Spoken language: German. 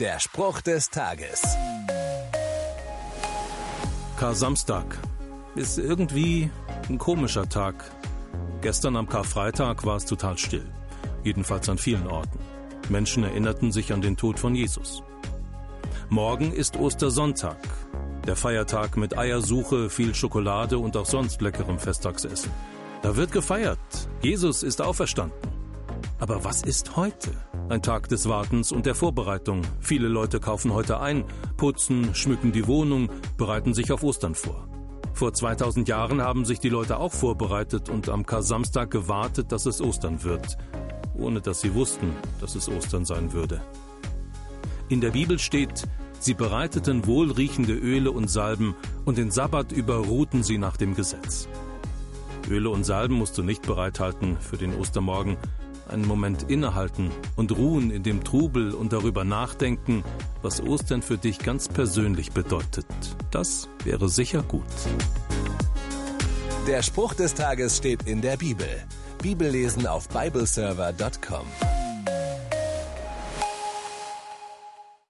Der Spruch des Tages. Kar-Samstag ist irgendwie ein komischer Tag. Gestern am Karfreitag war es total still. Jedenfalls an vielen Orten. Menschen erinnerten sich an den Tod von Jesus. Morgen ist Ostersonntag. Der Feiertag mit Eiersuche, viel Schokolade und auch sonst leckerem Festtagsessen. Da wird gefeiert. Jesus ist auferstanden. Aber was ist heute? Ein Tag des Wartens und der Vorbereitung. Viele Leute kaufen heute ein, putzen, schmücken die Wohnung, bereiten sich auf Ostern vor. Vor 2000 Jahren haben sich die Leute auch vorbereitet und am Kar-Samstag gewartet, dass es Ostern wird, ohne dass sie wussten, dass es Ostern sein würde. In der Bibel steht, sie bereiteten wohlriechende Öle und Salben und den Sabbat über ruhten sie nach dem Gesetz. Öle und Salben musst du nicht bereithalten für den Ostermorgen, einen Moment innehalten und ruhen in dem Trubel und darüber nachdenken, was Ostern für dich ganz persönlich bedeutet. Das wäre sicher gut. Der Spruch des Tages steht in der Bibel. Bibellesen auf bibleserver.com.